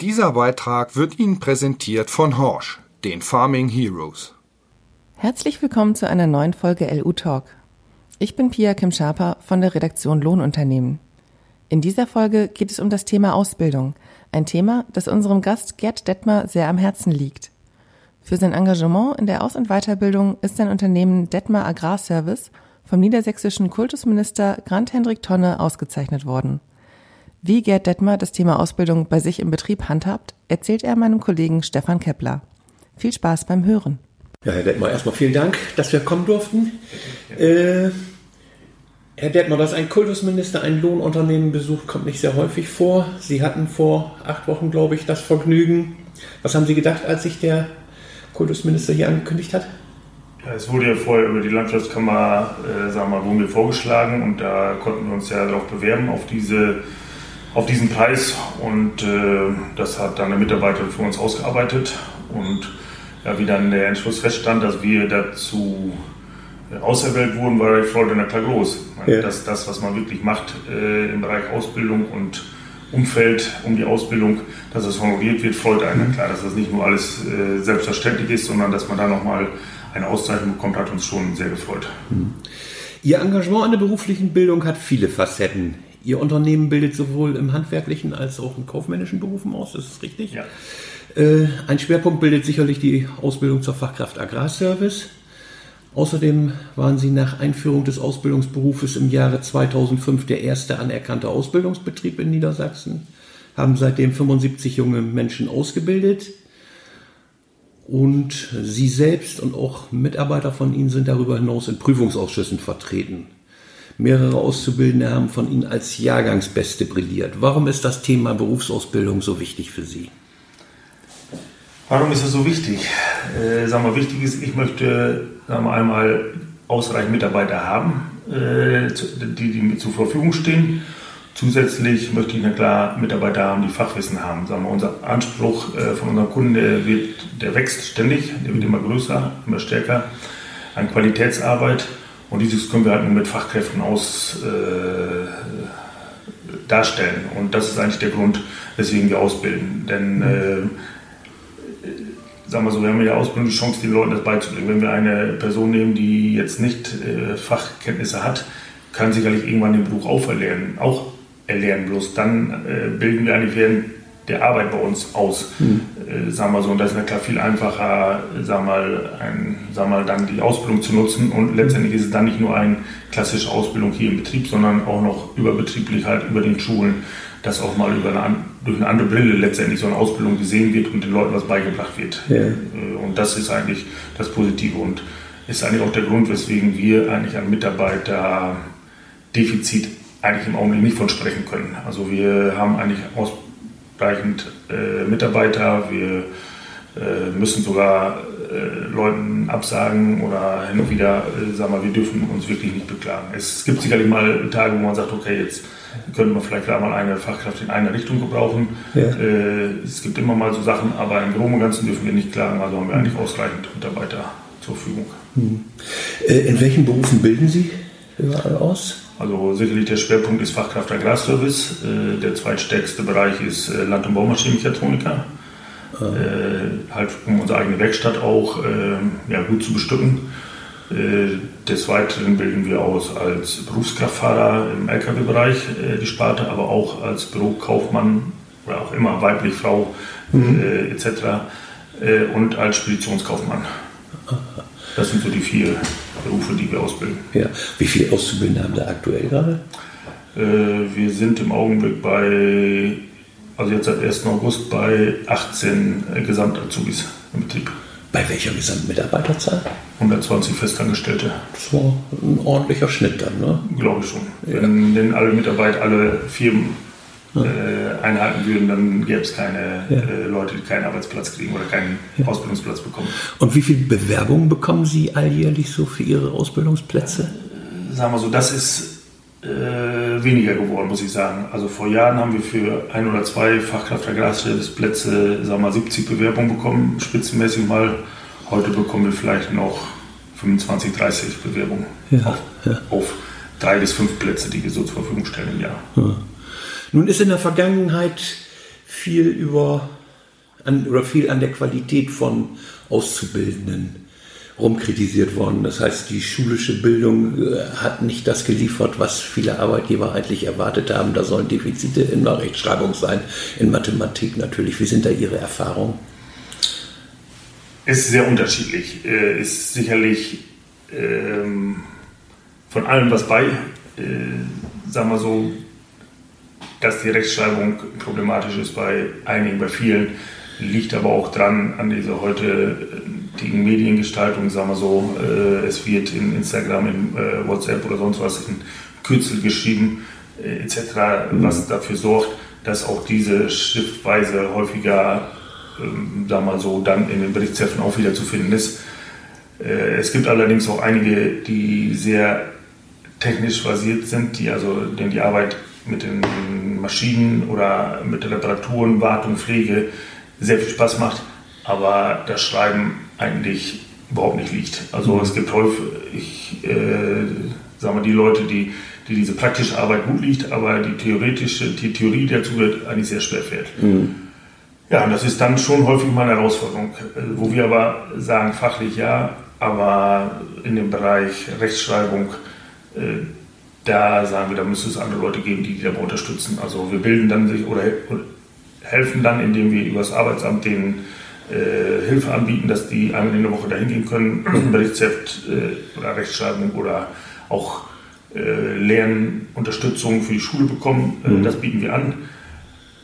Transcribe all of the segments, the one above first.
Dieser Beitrag wird Ihnen präsentiert von Horsch, den Farming Heroes. Herzlich willkommen zu einer neuen Folge LU Talk. Ich bin Pia Kim Schaper von der Redaktion Lohnunternehmen. In dieser Folge geht es um das Thema Ausbildung, ein Thema, das unserem Gast Gerd Detmer sehr am Herzen liegt. Für sein Engagement in der Aus- und Weiterbildung ist sein Unternehmen Detmer Agrarservice vom niedersächsischen Kultusminister Grant Hendrik Tonne ausgezeichnet worden. Wie Gerd Detmer das Thema Ausbildung bei sich im Betrieb handhabt, erzählt er meinem Kollegen Stefan Kepler. Viel Spaß beim Hören. Ja, Herr Detmer, erstmal vielen Dank, dass wir kommen durften. Äh, Herr Detmer, dass ein Kultusminister ein Lohnunternehmen besucht, kommt nicht sehr häufig vor. Sie hatten vor acht Wochen, glaube ich, das Vergnügen. Was haben Sie gedacht, als sich der Kultusminister hier angekündigt hat? Ja, es wurde ja vorher über die Landwirtschaftskammer, äh, sagen wir mal, vorgeschlagen und da konnten wir uns ja darauf bewerben, auf, diese, auf diesen Preis und äh, das hat dann eine Mitarbeiterin für uns ausgearbeitet und ja, wie dann der Entschluss feststand, dass wir dazu auserwählt wurden, war die Freude na klar groß. Ja. Das, das, was man wirklich macht äh, im Bereich Ausbildung und Umfeld um die Ausbildung, dass es honoriert wird, freut einen. Mhm. Klar, dass das nicht nur alles äh, selbstverständlich ist, sondern dass man da nochmal eine Auszeichnung bekommt, hat uns schon sehr gefreut. Mhm. Ihr Engagement an der beruflichen Bildung hat viele Facetten. Ihr Unternehmen bildet sowohl im handwerklichen als auch in kaufmännischen Berufen aus, ist das richtig? Ja. Äh, ein Schwerpunkt bildet sicherlich die Ausbildung zur Fachkraft Agrarservice. Außerdem waren Sie nach Einführung des Ausbildungsberufes im Jahre 2005 der erste anerkannte Ausbildungsbetrieb in Niedersachsen, haben seitdem 75 junge Menschen ausgebildet. Und Sie selbst und auch Mitarbeiter von Ihnen sind darüber hinaus in Prüfungsausschüssen vertreten. Mehrere Auszubildende haben von Ihnen als Jahrgangsbeste brilliert. Warum ist das Thema Berufsausbildung so wichtig für Sie? Warum ist das so wichtig? Äh, sagen wir, wichtig ist, ich möchte sagen wir, einmal ausreichend Mitarbeiter haben, äh, die, die mir zur Verfügung stehen. Zusätzlich möchte ich klar Mitarbeiter haben, die Fachwissen haben. Sagen wir, unser Anspruch äh, von unserem Kunden, der, wird, der wächst ständig, der wird immer größer, immer stärker an Qualitätsarbeit. Und dieses können wir halt nur mit Fachkräften aus äh, darstellen. Und das ist eigentlich der Grund, weswegen wir ausbilden. Denn äh, sagen wir so, wir haben der Ausbildung die Chance, den Leuten das beizubringen. Wenn wir eine Person nehmen, die jetzt nicht äh, Fachkenntnisse hat, kann sicherlich irgendwann den Beruf auferlernen, auch erlernen. Bloß dann äh, bilden wir eigentlich während der Arbeit bei uns aus, mhm. äh, sagen wir so. Und das ist na klar viel einfacher, sagen wir mal, ein, sagen wir mal, dann die Ausbildung zu nutzen. Und letztendlich ist es dann nicht nur eine klassische Ausbildung hier im Betrieb, sondern auch noch überbetrieblich halt über den Schulen dass auch mal über eine, durch eine andere Brille letztendlich so eine Ausbildung gesehen wird und den Leuten was beigebracht wird. Ja. Äh, und das ist eigentlich das Positive und ist eigentlich auch der Grund, weswegen wir eigentlich an Mitarbeiterdefizit eigentlich im Augenblick nicht von sprechen können. Also wir haben eigentlich ausreichend äh, Mitarbeiter, wir äh, müssen sogar äh, Leuten absagen oder hin und wieder, äh, sagen wir, wir dürfen uns wirklich nicht beklagen. Es gibt sicherlich mal Tage, wo man sagt, okay, jetzt könnte man vielleicht mal eine Fachkraft in eine Richtung gebrauchen. Ja. Äh, es gibt immer mal so Sachen, aber im Groben und Ganzen dürfen wir nicht klagen, also haben wir eigentlich ausreichend Mitarbeiter zur Verfügung. Hm. in welchen Berufen bilden Sie überall aus? Also sicherlich der Schwerpunkt ist Fachkraft Agrarservice. der zweitstärkste Bereich ist Land- und Baumaschinenmechatroniker. Ah. halt um unsere eigene Werkstatt auch ja, gut zu bestücken. Äh, des Weiteren bilden wir aus als Berufskraftfahrer im Lkw-Bereich äh, die Sparte, aber auch als Bürokaufmann oder auch immer weiblich, Frau mhm. äh, etc. Äh, und als Speditionskaufmann. Das sind so die vier Berufe, die wir ausbilden. Ja. Wie viele Auszubildende haben da aktuell gerade? Äh, wir sind im Augenblick bei, also jetzt seit 1. August bei 18 äh, Gesamtazubis im Betrieb. Bei welcher Gesamtmitarbeiterzahl? 120 Festangestellte. Das war ein ordentlicher Schnitt dann, ne? Glaube ich schon. Ja. Wenn denn alle Mitarbeiter, alle Firmen ja. äh, einhalten würden, dann gäbe es keine ja. äh, Leute, die keinen Arbeitsplatz kriegen oder keinen Ausbildungsplatz bekommen. Und wie viele Bewerbungen bekommen Sie alljährlich so für Ihre Ausbildungsplätze? Sagen wir so, das ist äh, weniger geworden, muss ich sagen. Also vor Jahren haben wir für ein oder zwei Fachkraft der Glasstellungsplätze, sagen wir 70 Bewerbungen bekommen, spitzenmäßig mal. Heute bekommen wir vielleicht noch 25, 30 Bewerbungen ja, auf, ja. auf, drei bis fünf Plätze, die wir so zur Verfügung stellen im Jahr. Nun ist in der Vergangenheit viel über an, oder viel an der Qualität von Auszubildenden rumkritisiert worden. Das heißt, die schulische Bildung äh, hat nicht das geliefert, was viele Arbeitgeber eigentlich erwartet haben. Da sollen Defizite in der Rechtschreibung sein, in Mathematik natürlich. Wie sind da Ihre Erfahrungen? Ist sehr unterschiedlich. Äh, ist sicherlich ähm, von allem was bei. Äh, sagen wir so, dass die Rechtschreibung problematisch ist bei einigen, bei vielen, liegt aber auch dran an dieser heutigen Mediengestaltung, sagen wir so. Äh, es wird in Instagram, in äh, WhatsApp oder sonst was in Kürzel geschrieben, äh, etc., mhm. was dafür sorgt, dass auch diese Schriftweise häufiger, ähm, sagen wir so, dann in den Berichtsheften auch wieder zu finden ist. Äh, es gibt allerdings auch einige, die sehr technisch basiert sind, die also denen die Arbeit mit den Maschinen oder mit Reparaturen, Wartung, Pflege sehr viel Spaß macht, aber das Schreiben eigentlich überhaupt nicht liegt. Also mhm. es gibt häufig, äh, sagen wir, die Leute, die, die diese praktische Arbeit gut liegt, aber die theoretische, die Theorie dazu wird eigentlich sehr schwer fällt. Mhm. Ja, und das ist dann schon häufig mal eine Herausforderung, äh, wo wir aber sagen, fachlich ja, aber in dem Bereich Rechtschreibung, äh, da sagen wir, da müsste es andere Leute geben, die die dabei unterstützen. Also wir bilden dann sich oder helfen dann, indem wir über das Arbeitsamt denen äh, Hilfe anbieten, dass die einmal in der Woche dahin gehen können, Berichtsheft äh, oder Rechtschreibung oder auch äh, Lernunterstützung für die Schule bekommen. Äh, mhm. Das bieten wir an.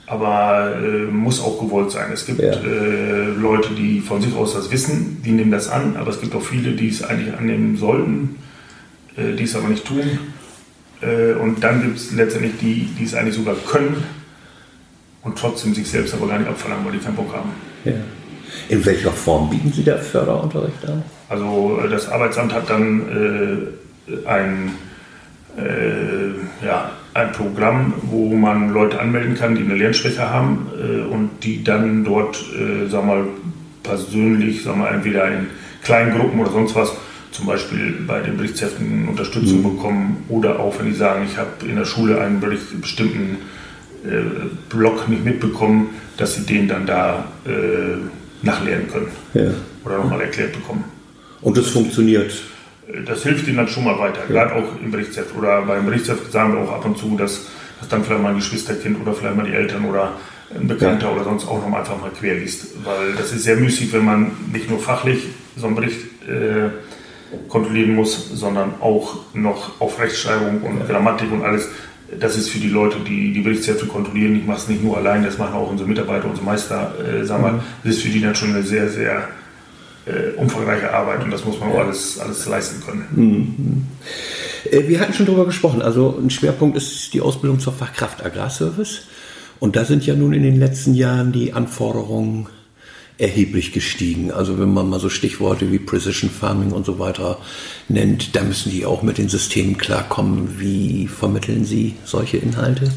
Aber äh, muss auch gewollt sein. Es gibt ja. Äh, Leute, die von sich aus das wissen, die nehmen das an, aber es gibt auch viele, die es eigentlich annehmen sollten, die es aber nicht tun. Und dann gibt es letztendlich die, die es eigentlich sogar können, und trotzdem sich selbst aber gar nicht abverlangen, weil die keinen Bock haben. Ja. In welcher Form bieten Sie da Förderunterricht an? Also äh, das Arbeitsamt hat dann äh, ein, äh, ja, ein Programm, wo man Leute anmelden kann, die eine Lernschwäche haben äh, und die dann dort, äh, sag mal, persönlich, sag mal, entweder in kleinen Gruppen oder sonst was, zum Beispiel bei den Berichtsheften Unterstützung mhm. bekommen oder auch, wenn die sagen, ich habe in der Schule einen Bericht, bestimmten äh, Blog nicht mitbekommen, dass sie den dann da äh, nachlernen können ja. oder nochmal erklärt bekommen. Und das funktioniert? Das hilft ihnen dann schon mal weiter, ja. gerade auch im Berichtsheft. Oder beim Berichtsheft sagen wir auch ab und zu, dass, dass dann vielleicht mal ein Geschwisterkind oder vielleicht mal die Eltern oder ein Bekannter ja. oder sonst auch nochmal einfach mal quer liest. Weil das ist sehr müßig, wenn man nicht nur fachlich so einen Bericht äh, kontrollieren muss, sondern auch noch auf Rechtschreibung und ja. Grammatik und alles das ist für die Leute, die die Berichtshefte kontrollieren, ich mache es nicht nur allein, das machen auch unsere Mitarbeiter, unsere Meister, äh, sagen wir, mhm. das ist für die dann schon eine sehr, sehr äh, umfangreiche Arbeit und das muss man auch alles, alles leisten können. Mhm. Äh, wir hatten schon darüber gesprochen, also ein Schwerpunkt ist die Ausbildung zur Fachkraft Agrarservice und da sind ja nun in den letzten Jahren die Anforderungen erheblich gestiegen. Also wenn man mal so Stichworte wie Precision Farming und so weiter nennt, da müssen die auch mit den Systemen klarkommen. Wie vermitteln Sie solche Inhalte?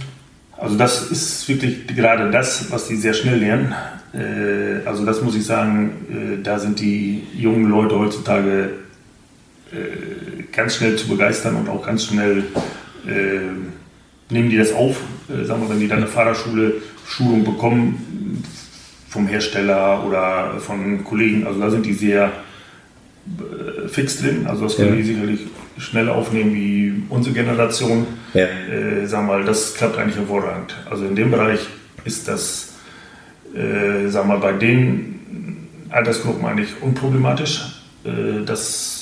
Also das ist wirklich gerade das, was die sehr schnell lernen. Äh, also das muss ich sagen, äh, da sind die jungen Leute heutzutage äh, ganz schnell zu begeistern und auch ganz schnell nehmen die das auf. Sagen wir, wenn die dann eine Fahrerschule Schulung bekommen, vom Hersteller oder von Kollegen. Also da sind die sehr äh, fix drin. Also das können ja. die sicherlich schneller aufnehmen wie unsere Generation. Ja. Äh, sagen wir mal, das klappt eigentlich hervorragend. Also in dem Bereich ist das, äh, sagen wir mal, bei den Altersgruppen eigentlich unproblematisch. Äh, das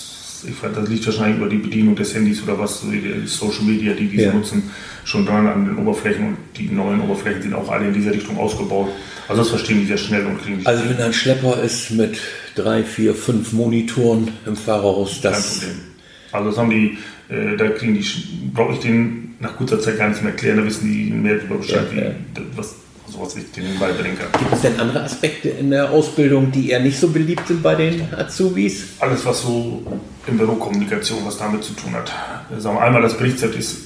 fand, das liegt wahrscheinlich über die Bedienung des Handys oder was, so die Social Media, die diese ja. nutzen, schon dran an den Oberflächen und die neuen Oberflächen sind auch alle in diese Richtung ausgebaut. Also das verstehen die sehr schnell und kriegen die. Also wenn ein Schlepper ist mit drei, vier, fünf Monitoren im Fahrerhaus, das. Kein Problem. Also das haben die, äh, da kriegen die, brauche ich denen nach kurzer Zeit gar nicht mehr erklären, da wissen die mehr darüber Bescheid, ja, ja. wie, was, sowas ich denen beibringen kann. Gibt es denn andere Aspekte in der Ausbildung, die eher nicht so beliebt sind bei den Azubis? Alles, was so in Bürokommunikation, was damit zu tun hat. Sagen wir einmal, das Berichtsheft ist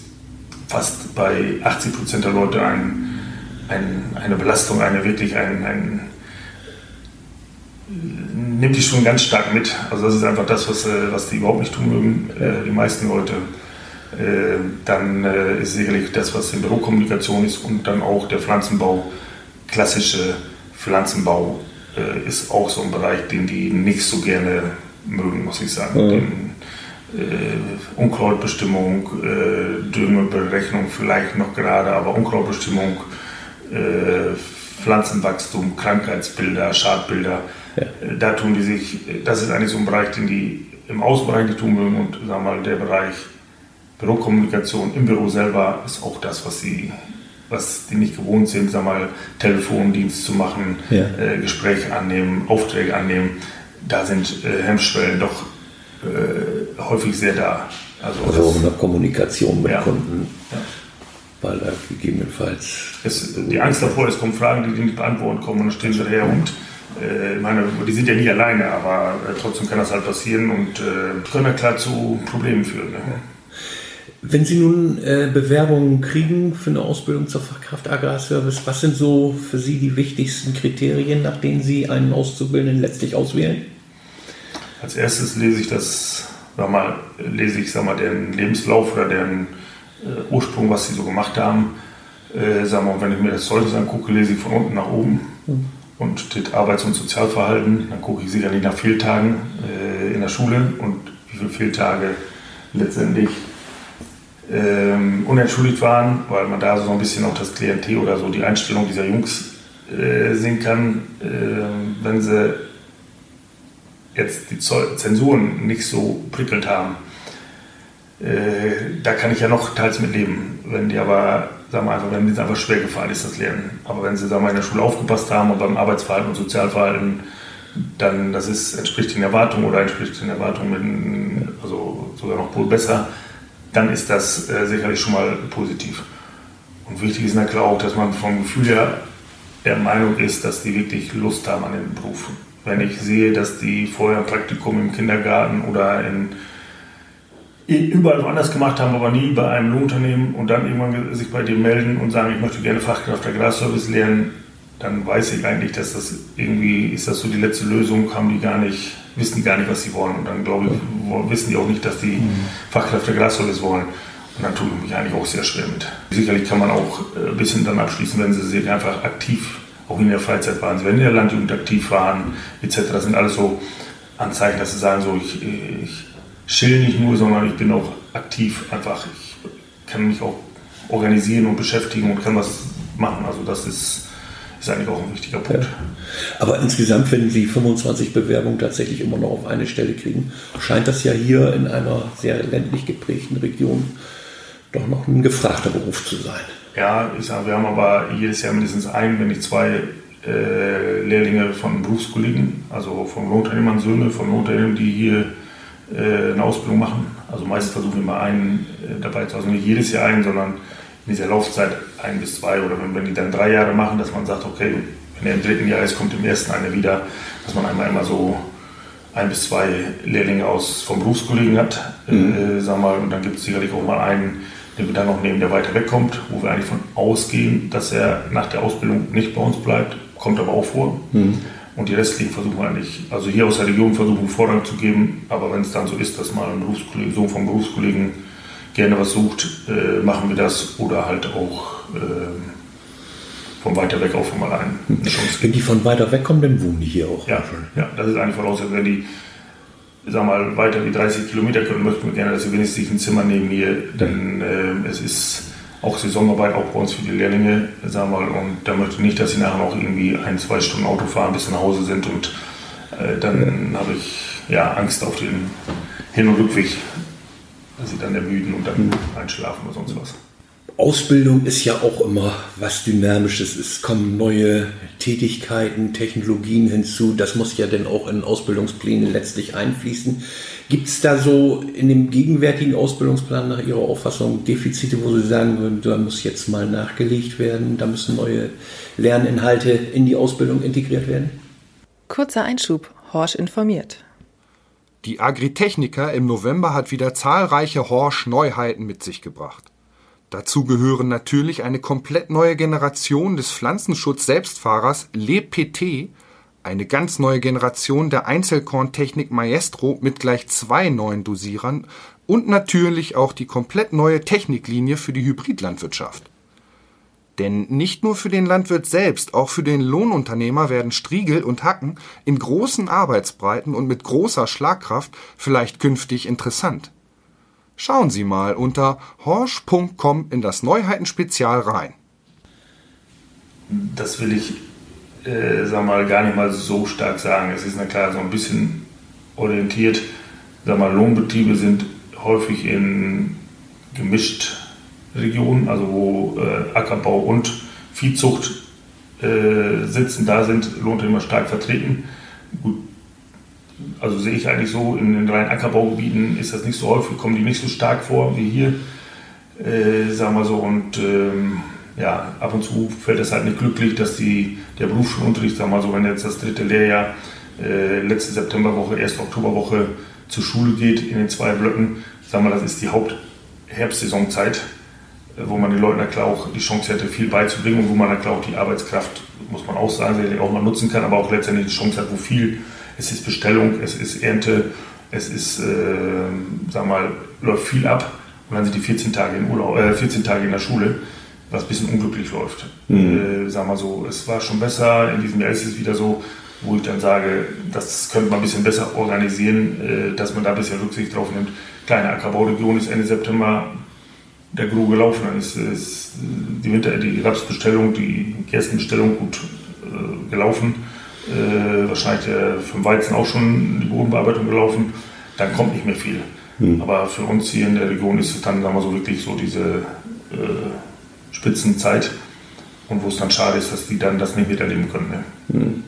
fast bei 80 Prozent der Leute ein ein, eine Belastung, eine wirklich ein, ein nimmt die schon ganz stark mit. Also das ist einfach das, was, äh, was die überhaupt nicht tun mögen, äh, die meisten Leute. Äh, dann ist sicherlich das, was in Bürokommunikation ist und dann auch der Pflanzenbau, klassische Pflanzenbau äh, ist auch so ein Bereich, den die nicht so gerne mögen, muss ich sagen. Mhm. Den, äh, Unkrautbestimmung, äh, Düngeberechnung vielleicht noch gerade, aber Unkrautbestimmung, äh, Pflanzenwachstum, Krankheitsbilder, Schadbilder, ja. Äh, da tun die sich, das ist eigentlich so ein Bereich, den die im Außenbereich nicht tun mögen und sagen wir mal, der Bereich Bürokommunikation im Büro selber ist auch das, was sie was die nicht gewohnt sind, sag mal, Telefondienst zu machen, ja. äh, Gespräche annehmen, Aufträge annehmen, da sind äh, Hemmschwellen doch äh, häufig sehr da. Also, also auch in der Kommunikation mit ja. Kunden. Ja. Weil da gegebenenfalls. Es, die Angst davor, es kommen Fragen, die die nicht beantworten kommen und dann stehen sie daher und äh, ich meine, die sind ja nie alleine, aber äh, trotzdem kann das halt passieren und äh, können ja klar zu Problemen führen. Ne? Wenn Sie nun äh, Bewerbungen kriegen für eine Ausbildung zur Fachkraft Agrarservice, was sind so für Sie die wichtigsten Kriterien, nach denen Sie einen Auszubildenden letztlich auswählen? Als erstes lese ich das, sag mal, lese ich sag mal, den Lebenslauf oder den äh, Ursprung, was Sie so gemacht haben. Äh, sag mal, wenn ich mir das Zeugnis angucke, lese ich von unten nach oben. Mhm. Und steht Arbeits- und Sozialverhalten, dann gucke ich sicherlich nach Fehltagen äh, in der Schule und wie viele Fehltage letztendlich ähm, unentschuldigt waren, weil man da so ein bisschen auch das Klientel oder so die Einstellung dieser Jungs äh, sehen kann, äh, wenn sie jetzt die Zensuren nicht so prickelnd haben. Äh, da kann ich ja noch teils mit leben. Wenn die aber, sagen wir einfach, wenn es einfach schwer gefallen ist, das Lernen. Aber wenn sie, sagen wir, in der Schule aufgepasst haben und beim Arbeitsverhalten und Sozialverhalten, dann das ist, entspricht den Erwartungen oder entspricht den Erwartungen, also sogar noch wohl besser, dann ist das äh, sicherlich schon mal positiv. Und wichtig ist natürlich auch, dass man vom Gefühl her der Meinung ist, dass die wirklich Lust haben an den Beruf. Wenn ich sehe, dass die vorher ein Praktikum im Kindergarten oder in, überall woanders gemacht haben, aber nie bei einem Lohnunternehmen und dann irgendwann sich bei dir melden und sagen, ich möchte gerne Fachkraft der Glasservice lernen, dann weiß ich eigentlich, dass das irgendwie, ist das so die letzte Lösung, haben die gar nicht, wissen die gar nicht, was sie wollen. Und dann glaube ich, wissen die auch nicht, dass die mhm. Fachkräfte Glasservice wollen. Und dann tue ich mich eigentlich auch sehr schwer mit. Sicherlich kann man auch äh, ein bisschen dann abschließen, wenn sie sich einfach aktiv, auch in der Freizeit waren, wenn in der Landjugend aktiv waren, etc. Das sind alles so Anzeichen, dass sie sagen, so, ich, ich chill nicht nur, sondern ich bin auch aktiv einfach. Ich kann mich auch organisieren und beschäftigen und kann was machen. Also das ist ist eigentlich auch ein wichtiger Punkt. Ja. Aber insgesamt, wenn Sie 25 Bewerbungen tatsächlich immer noch auf eine Stelle kriegen, scheint das ja hier in einer sehr ländlich geprägten Region doch noch ein gefragter Beruf zu sein. Ja, ich sage, wir haben aber jedes Jahr mindestens einen, wenn nicht zwei äh, Lehrlinge von Berufskollegen, also von Lohnunternehmern Söhne, von Lohnunternehmern, die hier äh, eine Ausbildung machen. Also meistens versuchen wir mal einen äh, dabei zu haben, also nicht jedes Jahr einen, sondern dieser Laufzeit ein bis zwei oder wenn, wenn die dann drei Jahre machen, dass man sagt, okay, wenn er im dritten Jahr ist, kommt im ersten einer wieder, dass man einmal immer so ein bis zwei Lehrlinge aus vom Berufskollegen hat, mhm. äh, sag mal, und dann gibt es sicherlich auch mal einen, den wir dann noch nehmen, der weiter wegkommt, wo wir eigentlich von ausgehen, dass er nach der Ausbildung nicht bei uns bleibt, kommt aber auch vor. Mhm. Und die restlichen versuchen wir eigentlich, also hier aus der Region versuchen Vorrang zu geben, aber wenn es dann so ist, dass mal ein Berufskollege, Sohn vom Berufskollegen gerne was sucht, äh, machen wir das oder halt auch äh, von weiter weg auch von allein. Wenn die von weiter weg kommen, dann wohnen die hier auch. Ja, ja das ist eigentlich Voraussetzung. Wenn die sag mal, weiter wie 30 Kilometer können, möchten wir gerne, dass sie wenigstens ein Zimmer nehmen hier. Denn äh, es ist auch Saisonarbeit, auch bei uns für die Lehrlinge, sag mal, und da möchte ich nicht, dass sie nachher noch irgendwie ein, zwei Stunden Auto fahren, bis sie nach Hause sind und äh, dann habe ich ja Angst auf den Hin- und Rückweg sie dann ermüden und dann mhm. einschlafen oder sonst was. Ausbildung ist ja auch immer was Dynamisches. Es kommen neue Tätigkeiten, Technologien hinzu. Das muss ja dann auch in Ausbildungspläne letztlich einfließen. Gibt es da so in dem gegenwärtigen Ausbildungsplan nach Ihrer Auffassung Defizite, wo Sie sagen würden, da muss jetzt mal nachgelegt werden, da müssen neue Lerninhalte in die Ausbildung integriert werden? Kurzer Einschub. Horsch informiert. Die Agritechnica im November hat wieder zahlreiche Horsch-Neuheiten mit sich gebracht. Dazu gehören natürlich eine komplett neue Generation des Pflanzenschutz-Selbstfahrers LePT, eine ganz neue Generation der Einzelkorntechnik Maestro mit gleich zwei neuen Dosierern und natürlich auch die komplett neue Techniklinie für die Hybridlandwirtschaft. Denn nicht nur für den Landwirt selbst, auch für den Lohnunternehmer werden Striegel und Hacken in großen Arbeitsbreiten und mit großer Schlagkraft vielleicht künftig interessant. Schauen Sie mal unter horsch.com in das Neuheitenspezial rein. Das will ich, äh, sag mal, gar nicht mal so stark sagen. Es ist na klar so ein bisschen orientiert. Sag mal, Lohnbetriebe sind häufig in gemischt Regionen, also wo äh, Ackerbau und Viehzucht äh, sitzen, da sind Lohnunternehmer stark vertreten. Gut, also sehe ich eigentlich so, in den reinen Ackerbaugebieten ist das nicht so häufig, kommen die nicht so stark vor wie hier, äh, sagen wir so. Und ähm, ja, ab und zu fällt es halt nicht glücklich, dass die, der Berufsschulunterricht, sagen wir mal so, wenn jetzt das dritte Lehrjahr äh, letzte Septemberwoche, erste Oktoberwoche zur Schule geht in den zwei Blöcken, sagen wir, das ist die Hauptherbstsaisonzeit wo man den Leuten klar auch die Chance hätte, viel beizubringen und wo man klar auch die Arbeitskraft, muss man auch sagen, sicherlich auch mal nutzen kann, aber auch letztendlich die Chance hat, wo viel, es ist Bestellung, es ist Ernte, es ist, äh, sagen wir mal, läuft viel ab und dann sind die 14 Tage in Urlaub, äh, 14 Tage in der Schule, was ein bisschen unglücklich läuft. Mhm. Äh, sagen wir so, es war schon besser, in diesem Jahr ist es wieder so, wo ich dann sage, das könnte man ein bisschen besser organisieren, äh, dass man da ein bisschen Rücksicht drauf nimmt. Kleine Ackerbauregion ist Ende September der Gru gelaufen. Ist, ist die, Winter, die Rapsbestellung, die Gerstenbestellung gut äh, gelaufen. Äh, wahrscheinlich für den Weizen auch schon die Bodenbearbeitung gelaufen. Dann kommt nicht mehr viel. Mhm. Aber für uns hier in der Region ist es dann, sagen wir so, wirklich so diese äh, Spitzenzeit. Und wo es dann schade ist, dass die dann das nicht miterleben können. Ne? Mhm.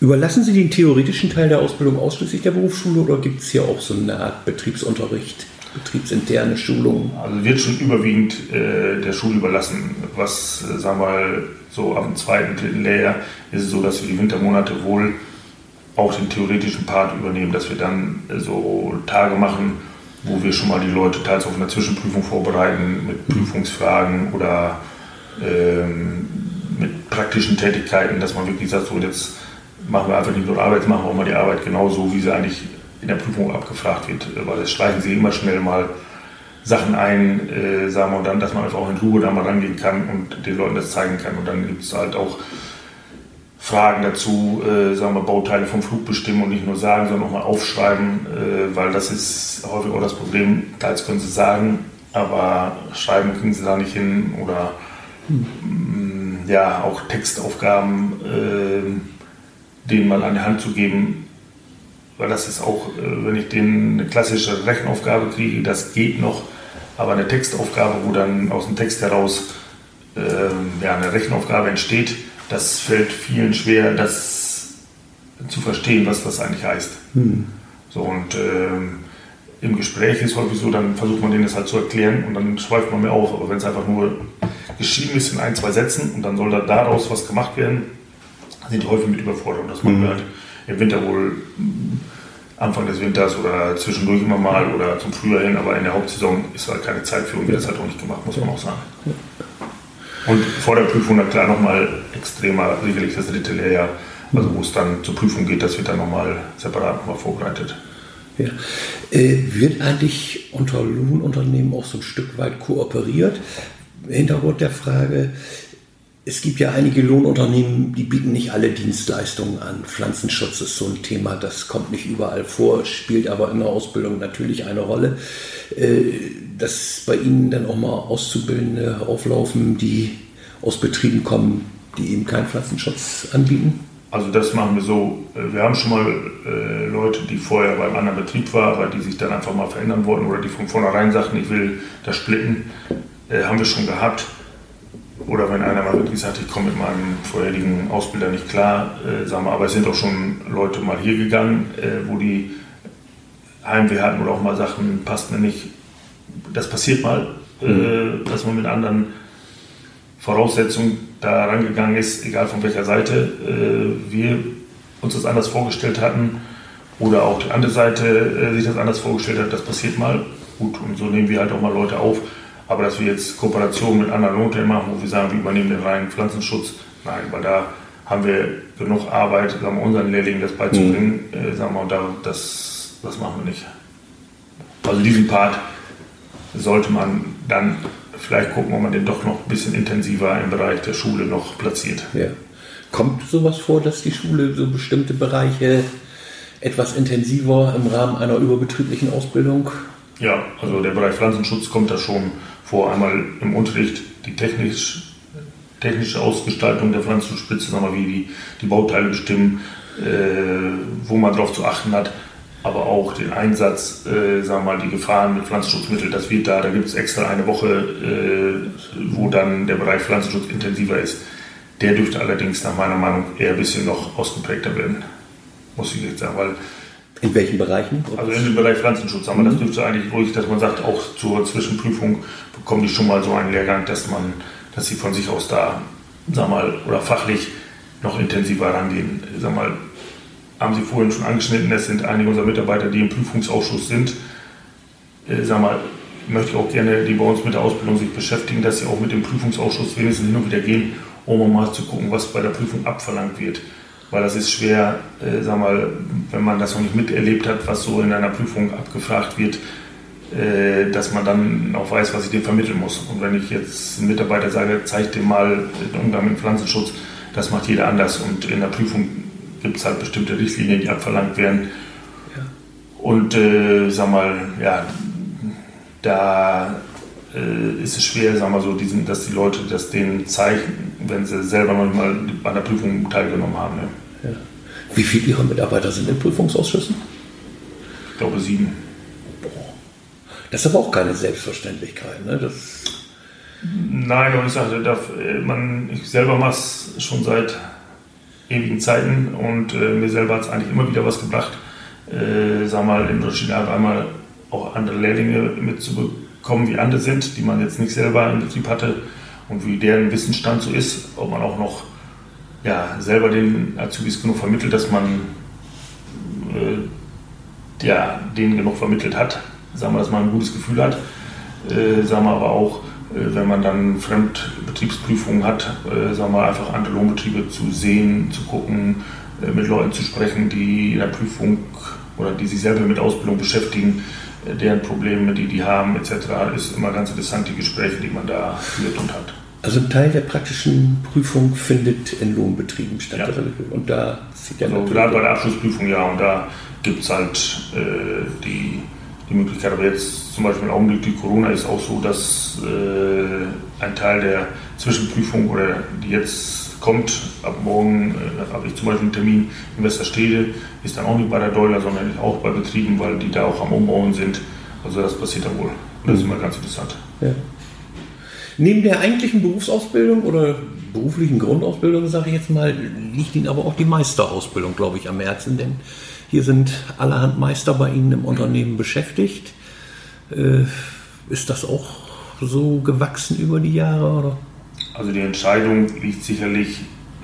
Überlassen Sie den theoretischen Teil der Ausbildung ausschließlich der Berufsschule oder gibt es hier auch so eine Art Betriebsunterricht? Betriebsinterne Schulungen? Also wird schon überwiegend äh, der Schule überlassen. Was, äh, sagen wir mal, so am zweiten, dritten Lehrjahr ist es so, dass wir die Wintermonate wohl auch den theoretischen Part übernehmen, dass wir dann äh, so Tage machen, wo wir schon mal die Leute teils auf eine Zwischenprüfung vorbereiten mit Prüfungsfragen oder ähm, mit praktischen Tätigkeiten, dass man wirklich sagt, so jetzt machen wir einfach nicht nur Arbeit, machen wir auch mal die Arbeit genauso, wie sie eigentlich in der Prüfung abgefragt wird, weil es streichen sie immer schnell mal Sachen ein, äh, sagen wir, dann, dass man einfach auch in Ruhe da mal rangehen kann und den Leuten das zeigen kann. Und dann gibt es halt auch Fragen dazu, äh, sagen wir, Bauteile vom Flug bestimmen und nicht nur sagen, sondern auch mal aufschreiben, äh, weil das ist häufig auch das Problem. Teils können sie sagen, aber schreiben kriegen sie da nicht hin oder hm. ja, auch Textaufgaben, äh, denen mal an die Hand zu geben, weil das ist auch, äh, wenn ich den eine klassische Rechenaufgabe kriege, das geht noch, aber eine Textaufgabe, wo dann aus dem Text heraus äh, ja, eine Rechenaufgabe entsteht, das fällt vielen schwer, das zu verstehen, was das eigentlich heißt. Hm. So und äh, im Gespräch ist häufig so, dann versucht man denen das halt zu erklären und dann schweift man mehr auf. Aber wenn es einfach nur geschrieben ist in ein, zwei Sätzen und dann soll da daraus was gemacht werden, sind die häufig mit überfordert. Und das machen wir hm. halt im Winter wohl Anfang des Winters oder zwischendurch immer mal oder zum Frühjahr hin, aber in der Hauptsaison ist halt keine Zeit für und wird das halt auch nicht gemacht, muss man auch sagen. Und vor der Prüfung dann klar nochmal extremer, sicherlich das dritte Lehrjahr, also wo es dann zur Prüfung geht, das wird dann nochmal separat nochmal vorbereitet. Ja. Äh, wird eigentlich unter Lohnunternehmen auch so ein Stück weit kooperiert? Hintergrund der Frage, es gibt ja einige Lohnunternehmen, die bieten nicht alle Dienstleistungen an. Pflanzenschutz ist so ein Thema, das kommt nicht überall vor, spielt aber in der Ausbildung natürlich eine Rolle. Äh, dass bei Ihnen dann auch mal Auszubildende auflaufen, die aus Betrieben kommen, die eben keinen Pflanzenschutz anbieten? Also das machen wir so. Wir haben schon mal äh, Leute, die vorher beim anderen Betrieb waren, aber die sich dann einfach mal verändern wollten oder die von vornherein sagten, ich will das splitten, äh, haben wir schon gehabt. Oder wenn einer mal wirklich sagt, ich komme mit meinem vorherigen Ausbilder nicht klar, äh, sagen wir, aber es sind auch schon Leute mal hier gegangen, äh, wo die Heimweh hatten oder auch mal sagten, passt mir nicht. Das passiert mal, äh, mhm. dass man mit anderen Voraussetzungen da rangegangen ist, egal von welcher Seite äh, wir uns das anders vorgestellt hatten oder auch die andere Seite äh, sich das anders vorgestellt hat. Das passiert mal. Gut, und so nehmen wir halt auch mal Leute auf aber dass wir jetzt Kooperationen mit anderen Unternehmen machen, wo wir sagen, wir übernehmen den reinen Pflanzenschutz, nein, weil da haben wir genug Arbeit, sagen wir, unseren Lehrlingen das beizubringen, mhm. äh, sagen wir, und da, das, das machen wir nicht. Also diesen Part sollte man dann vielleicht gucken, ob man den doch noch ein bisschen intensiver im Bereich der Schule noch platziert. Ja. Kommt sowas vor, dass die Schule so bestimmte Bereiche etwas intensiver im Rahmen einer überbetrieblichen Ausbildung? Ja, also der Bereich Pflanzenschutz kommt da schon vor. Einmal im Unterricht die technisch, technische Ausgestaltung der Pflanzenschutzspitze, sagen wir, wie die, die Bauteile bestimmen, äh, wo man darauf zu achten hat aber auch den Einsatz, äh, sagen wir mal, die Gefahren mit Pflanzenschutzmitteln, das wird da, da gibt es extra eine Woche, äh, wo dann der Bereich Pflanzenschutz intensiver ist. Der dürfte allerdings nach meiner Meinung eher ein bisschen noch ausgeprägter werden, muss ich jetzt sagen, weil in welchen Bereichen? Also in dem Bereich Pflanzenschutz, aber mhm. das dürfte eigentlich ruhig, dass man sagt, auch zur Zwischenprüfung bekommen die schon mal so einen Lehrgang, dass man, dass sie von sich aus da, sag mal, oder fachlich noch intensiver rangehen. Sag mal, haben Sie vorhin schon angeschnitten, es sind einige unserer Mitarbeiter, die im Prüfungsausschuss sind. Äh, sag mal, möchte ich auch gerne, die bei uns mit der Ausbildung sich beschäftigen, dass sie auch mit dem Prüfungsausschuss wenigstens hin und wieder gehen, um mal zu gucken, was bei der Prüfung abverlangt wird. Weil das ist schwer, äh, sag mal, wenn man das noch nicht miterlebt hat, was so in einer Prüfung abgefragt wird, äh, dass man dann auch weiß, was ich dem vermitteln muss. Und wenn ich jetzt einem Mitarbeiter sage, zeig dir mal den Umgang mit Pflanzenschutz, das macht jeder anders. Und in der Prüfung gibt es halt bestimmte Richtlinien, die abverlangt werden. Ja. Und äh, sag mal, ja, da äh, ist es schwer, sag mal so, diesen, dass die Leute das denen zeigen, wenn sie selber noch nicht mal bei einer Prüfung teilgenommen haben. Ne? Ja. Wie viele Ihrer Mitarbeiter sind in Prüfungsausschüssen? Ich glaube sieben. Das ist aber auch keine Selbstverständlichkeit. Ne? Das Nein, und ich sagte, man, ich selber mache es schon seit ewigen Zeiten und äh, mir selber hat es eigentlich immer wieder was gebracht, äh, sag mal, in verschiedenen Art einmal auch andere Lehrlinge mitzubekommen, wie andere sind, die man jetzt nicht selber im Betrieb hatte und wie deren Wissensstand so ist, ob man auch noch ja, selber den Azubis genug vermittelt, dass man äh, ja, denen genug vermittelt hat, sagen wir, dass man ein gutes Gefühl hat, äh, sagen wir aber auch, äh, wenn man dann Fremdbetriebsprüfungen hat, äh, sagen wir einfach andere Lohnbetriebe zu sehen, zu gucken, äh, mit Leuten zu sprechen, die in der Prüfung oder die sich selber mit Ausbildung beschäftigen, äh, deren Probleme, die die haben, etc., ist immer ganz interessant, die Gespräche, die man da führt und hat. Also ein Teil der praktischen Prüfung findet in Lohnbetrieben statt. Ja. Und da sieht ja also gerade bei der Abschlussprüfung ja, und da gibt es halt äh, die die Möglichkeit. Aber jetzt zum Beispiel im Augenblick die Corona ist auch so, dass äh, ein Teil der Zwischenprüfung oder die jetzt kommt, ab morgen äh, habe ich zum Beispiel einen Termin in Westerstede, ist dann auch nicht bei der Deuler, sondern auch bei Betrieben, weil die da auch am Umbauen sind. Also das passiert da wohl. Und das ist immer ganz interessant. Ja. Neben der eigentlichen Berufsausbildung oder beruflichen Grundausbildung, sage ich jetzt mal, liegt Ihnen aber auch die Meisterausbildung, glaube ich, am Herzen. Denn hier sind allerhand Meister bei Ihnen im Unternehmen beschäftigt. Äh, ist das auch so gewachsen über die Jahre? Oder? Also die Entscheidung liegt sicherlich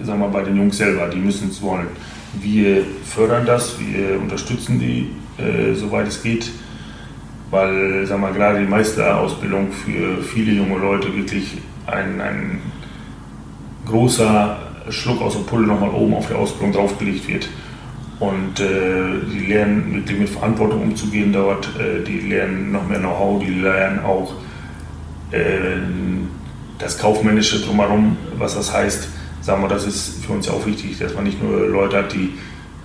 sagen wir, bei den Jungs selber, die müssen es wollen. Wir fördern das, wir unterstützen die, äh, soweit es geht, weil sagen wir, gerade die Meisterausbildung für viele junge Leute wirklich ein, ein großer Schluck aus der Pulle nochmal oben auf die Ausbildung draufgelegt wird. Und äh, die lernen wirklich mit Verantwortung umzugehen dort, äh, die lernen noch mehr Know-how, die lernen auch äh, das Kaufmännische drumherum, was das heißt. Sagen wir, das ist für uns ja auch wichtig, dass man nicht nur Leute hat, die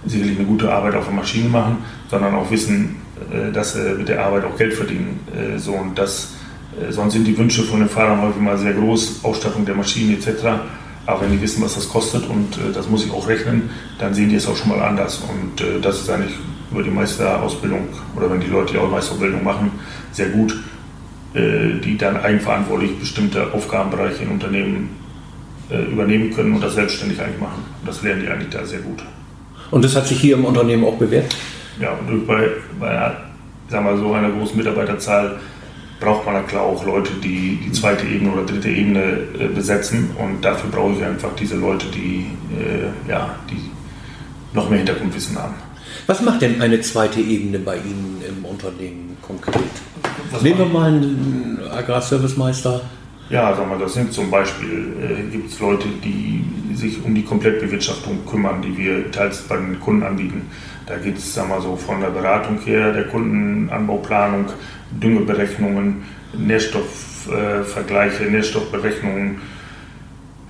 sicherlich eine gute Arbeit auf der Maschine machen, sondern auch wissen, dass sie mit der Arbeit auch Geld verdienen. Äh, so, und das, äh, sonst sind die Wünsche von den Fahrern häufig mal sehr groß, Ausstattung der Maschine etc. Aber wenn die wissen, was das kostet und äh, das muss ich auch rechnen, dann sehen die es auch schon mal anders. Und äh, das ist eigentlich über die Meisterausbildung oder wenn die Leute die Meisterausbildung machen, sehr gut, äh, die dann eigenverantwortlich bestimmte Aufgabenbereiche in Unternehmen äh, übernehmen können und das selbstständig eigentlich machen. Und das lernen die eigentlich da sehr gut. Und das hat sich hier im Unternehmen auch bewährt? Ja, und bei, bei sagen wir so einer großen Mitarbeiterzahl braucht man da klar auch Leute, die die zweite Ebene oder dritte Ebene äh, besetzen. Und dafür brauche ich einfach diese Leute, die, äh, ja, die noch mehr Hintergrundwissen haben. Was macht denn eine zweite Ebene bei Ihnen im Unternehmen konkret? Was Nehmen wir mal einen Agrarservicemeister. Ja, sagen wir, das sind zum Beispiel, äh, gibt es Leute, die sich um die Komplettbewirtschaftung kümmern, die wir teils bei den Kunden anbieten. Da geht es, so, von der Beratung her, der Kundenanbauplanung, Düngeberechnungen, Nährstoff Nährstoffvergleiche, Nährstoffberechnungen,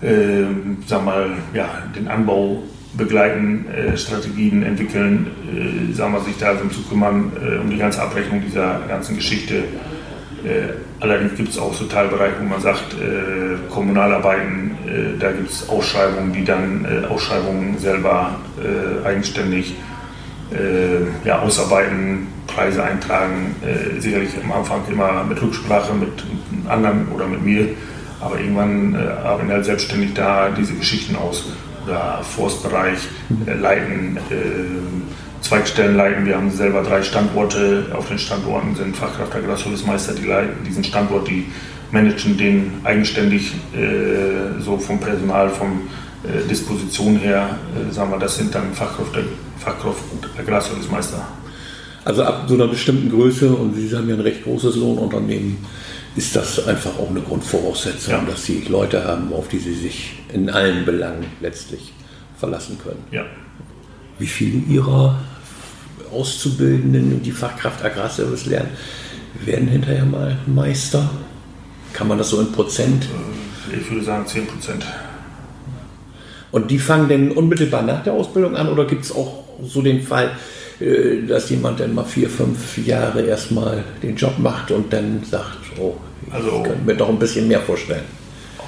äh, sag mal, ja, den Anbau begleiten, äh, Strategien entwickeln, äh, sagen wir, sich darum zu kümmern, äh, um die ganze Abrechnung dieser ganzen Geschichte. Äh, allerdings gibt es auch so Teilbereiche, wo man sagt, äh, Kommunalarbeiten, äh, da gibt es Ausschreibungen, die dann Ausschreibungen selber eigenständig ja, ausarbeiten, Preise eintragen, sicherlich am Anfang immer mit Rücksprache mit anderen oder mit mir, aber irgendwann arbeiten halt selbstständig da diese Geschichten aus oder Forstbereich äh, leiten, äh, Zweigstellen leiten. Wir haben selber drei Standorte. Auf den Standorten sind Fachkraft Agrarservicemeister, die leiten diesen Standort, die managen den eigenständig äh, so vom Personal, vom äh, Disposition her, äh, sagen wir, das sind dann Fachkräfte, Fachkraft Agrarservicemeister. Also ab so einer bestimmten Größe, und Sie haben ja ein recht großes Lohnunternehmen, ist das einfach auch eine Grundvoraussetzung, ja. dass Sie Leute haben, auf die Sie sich in allen Belangen letztlich verlassen können. Ja. Wie viele Ihrer Auszubildenden, die Fachkraft Agrarservice lernen, werden hinterher mal Meister? Kann man das so in Prozent? Ich würde sagen 10 Prozent. Und die fangen denn unmittelbar nach der Ausbildung an oder gibt es auch so den Fall, äh, dass jemand dann mal vier, fünf Jahre erstmal den Job macht und dann sagt, oh, also, ich könnte mir doch ein bisschen mehr vorstellen.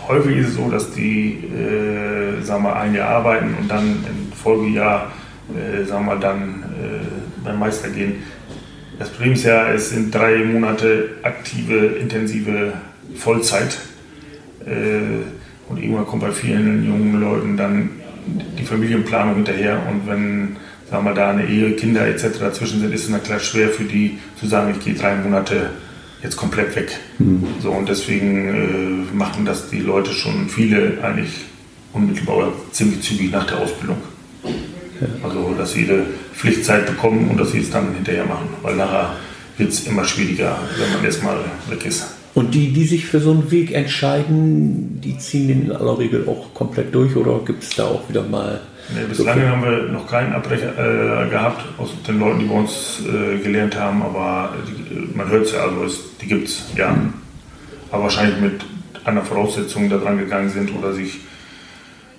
Häufig ist es so, dass die, äh, sagen wir, ein Jahr arbeiten und dann im Folgejahr, äh, sagen wir, dann äh, beim Meister gehen. Das Problem ist ja, es sind drei Monate aktive, intensive Vollzeit. Äh, und irgendwann kommt bei vielen jungen Leuten dann die Familienplanung hinterher. Und wenn sagen wir, da eine Ehe, Kinder etc. dazwischen sind, ist es natürlich schwer für die zu sagen, ich gehe drei Monate jetzt komplett weg. Mhm. So, und deswegen äh, machen das die Leute schon viele eigentlich unmittelbar oder ziemlich zügig nach der Ausbildung. Ja. Also, dass sie ihre Pflichtzeit bekommen und dass sie es dann hinterher machen, weil nachher wird es immer schwieriger, wenn man erstmal weg ist. Und die, die sich für so einen Weg entscheiden, die ziehen den in aller Regel auch komplett durch oder gibt es da auch wieder mal Nee, bislang haben wir noch keinen Abbrecher äh, gehabt aus den Leuten, die bei uns äh, gelernt haben, aber die, man hört es ja, also es, die gibt es, ja. Mhm. Aber wahrscheinlich mit anderen Voraussetzungen da dran gegangen sind oder sich,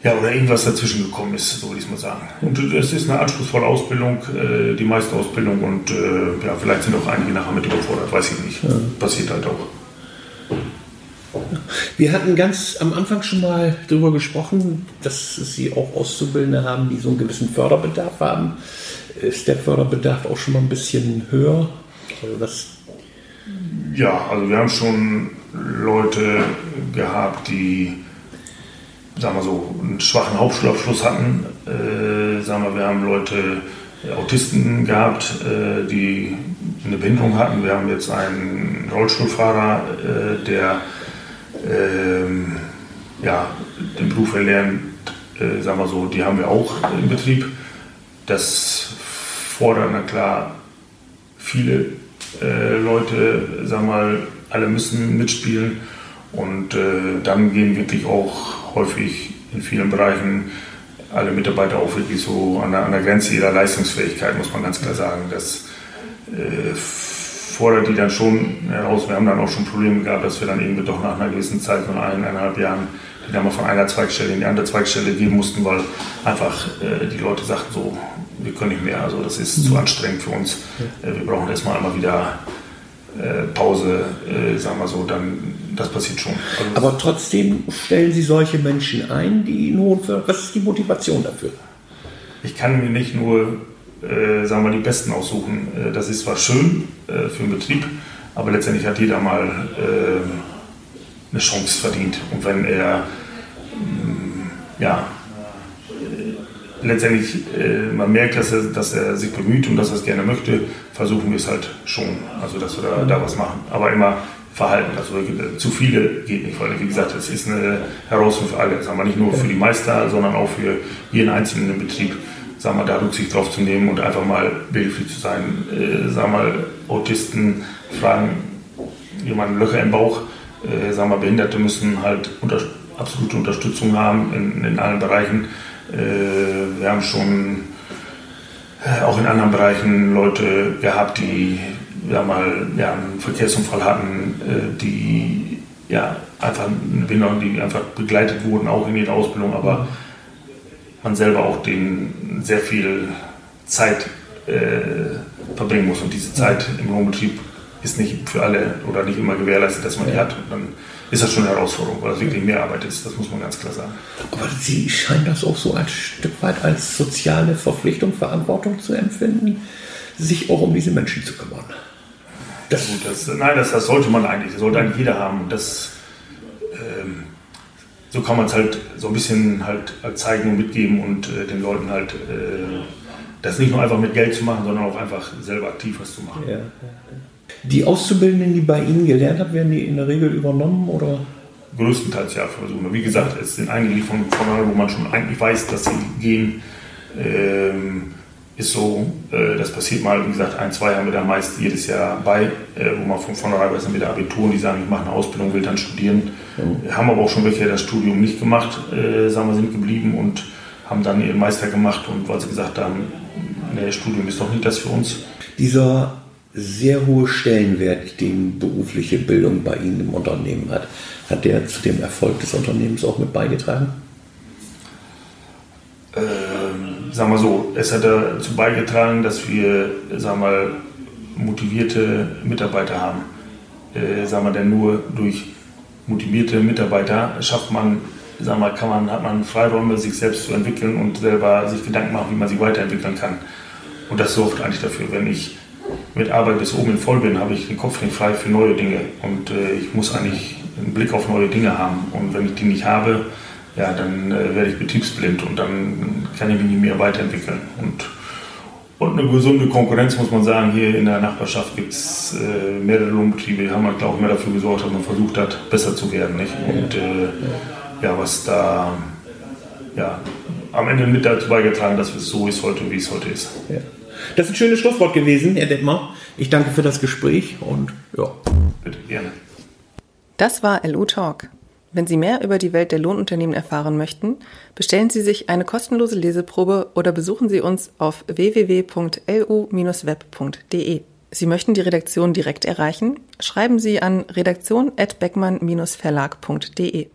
ja, oder irgendwas dazwischen gekommen ist, so würde ich es mal sagen. Und es ist eine anspruchsvolle Ausbildung, äh, die meiste Ausbildung und äh, ja, vielleicht sind auch einige nachher mit überfordert, weiß ich nicht. Ja. Passiert halt auch. Wir hatten ganz am Anfang schon mal darüber gesprochen, dass Sie auch Auszubildende haben, die so einen gewissen Förderbedarf haben. Ist der Förderbedarf auch schon mal ein bisschen höher? Also ja, also wir haben schon Leute gehabt, die, sagen wir so, einen schwachen Hauptschulabschluss hatten. Äh, sagen wir, wir haben Leute, Autisten gehabt, äh, die eine Behinderung hatten. Wir haben jetzt einen Rollstuhlfahrer, äh, der ähm, ja, den Beruf erlernen, äh, sagen wir so, die haben wir auch im Betrieb. Das fordert, na klar, viele äh, Leute, sagen wir mal, alle müssen mitspielen und äh, dann gehen wirklich auch häufig in vielen Bereichen alle Mitarbeiter auch wirklich so an der, an der Grenze ihrer Leistungsfähigkeit, muss man ganz klar sagen. Das äh, fordert die dann schon heraus. Wir haben dann auch schon Probleme gehabt, dass wir dann irgendwie doch nach einer gewissen Zeit von eineinhalb Jahren die dann mal von einer Zweigstelle in die andere Zweigstelle gehen mussten, weil einfach äh, die Leute sagten so, wir können nicht mehr, also das ist mhm. zu anstrengend für uns. Äh, wir brauchen erstmal einmal wieder äh, Pause, äh, sagen wir so, dann das passiert schon. Also Aber trotzdem stellen Sie solche Menschen ein, die in hohen Was ist die Motivation dafür? Ich kann mir nicht nur äh, sagen wir, die Besten aussuchen. Äh, das ist zwar schön äh, für den Betrieb, aber letztendlich hat jeder mal äh, eine Chance verdient. Und wenn er mm, ja, äh, letztendlich äh, man merkt, dass er, dass er sich bemüht und dass er es gerne möchte, versuchen wir es halt schon. Also dass wir da, da was machen. Aber immer verhalten. Also zu viele geht nicht, weil wie gesagt, es ist eine Herausforderung für alle. Sagen wir nicht nur für die Meister, sondern auch für jeden Einzelnen Betrieb sag mal, da Rücksicht drauf zu nehmen und einfach mal behilflich zu sein. Äh, sag mal, Autisten fragen jemanden Löcher im Bauch. Äh, sag mal, Behinderte müssen halt unter, absolute Unterstützung haben in, in allen Bereichen. Äh, wir haben schon äh, auch in anderen Bereichen Leute gehabt, die ja mal ja, einen Verkehrsunfall hatten, äh, die ja, einfach, die einfach begleitet wurden, auch in ihrer Ausbildung, aber man selber auch den sehr viel Zeit äh, verbringen muss. Und diese Zeit im Lohnbetrieb ist nicht für alle oder nicht immer gewährleistet, dass man die hat. Und dann ist das schon eine Herausforderung, weil es wirklich mehr Arbeit ist. Das muss man ganz klar sagen. Aber Sie scheinen das auch so ein Stück weit als soziale Verpflichtung, Verantwortung zu empfinden, sich auch um diese Menschen zu kümmern. Das, das, nein, das, das, sollte man eigentlich. Das sollte eigentlich jeder haben. Das, so kann man es halt so ein bisschen halt zeigen und mitgeben und äh, den Leuten halt äh, das nicht nur einfach mit Geld zu machen, sondern auch einfach selber aktiv was zu machen. Ja. Die Auszubildenden, die bei Ihnen gelernt haben, werden die in der Regel übernommen oder? Größtenteils ja versuchen. Wie gesagt, es sind einige von vornherein, wo man schon eigentlich weiß, dass sie gehen. Ähm, ist so, äh, das passiert mal, wie gesagt, ein, zwei haben wir da meist jedes Jahr bei, äh, wo man von vornherein weiß, mit der Abitur, die sagen, ich mache eine Ausbildung, will dann studieren. Mhm. Haben aber auch schon welche das Studium nicht gemacht, äh, sagen wir, sind geblieben und haben dann ihren Meister gemacht und weil sie gesagt haben, nee, Studium ist doch nicht das für uns. Dieser sehr hohe Stellenwert, den berufliche Bildung bei Ihnen im Unternehmen hat, hat der zu dem Erfolg des Unternehmens auch mit beigetragen? Ähm, sagen wir so, es hat dazu beigetragen, dass wir, sagen wir, motivierte Mitarbeiter haben. Äh, sagen wir, denn nur durch motivierte Mitarbeiter schafft man sagen wir, kann man, hat man Freiräume, sich selbst zu entwickeln und selber sich Gedanken machen, wie man sich weiterentwickeln kann. Und das sorgt eigentlich dafür. Wenn ich mit Arbeit bis oben in voll bin, habe ich den Kopf nicht frei für neue Dinge. Und äh, ich muss eigentlich einen Blick auf neue Dinge haben. Und wenn ich die nicht habe, ja, dann äh, werde ich betriebsblind und dann kann ich mich nicht mehr weiterentwickeln. Und, und eine gesunde Konkurrenz, muss man sagen, hier in der Nachbarschaft gibt es äh, mehrere Lohnbetriebe, die haben halt, glaube ich, mehr dafür gesorgt, dass man versucht hat, besser zu werden. Nicht? Und äh, ja, was da ja, am Ende mit dazu beigetragen, dass es so ist heute, wie es heute ist. Ja. Das ist ein schönes Schlusswort gewesen, Herr Detmar. Ich danke für das Gespräch und ja. Bitte, gerne. Das war LU Talk. Wenn Sie mehr über die Welt der Lohnunternehmen erfahren möchten, bestellen Sie sich eine kostenlose Leseprobe oder besuchen Sie uns auf www.lu-web.de. Sie möchten die Redaktion direkt erreichen? Schreiben Sie an redaktion@beckmann-verlag.de.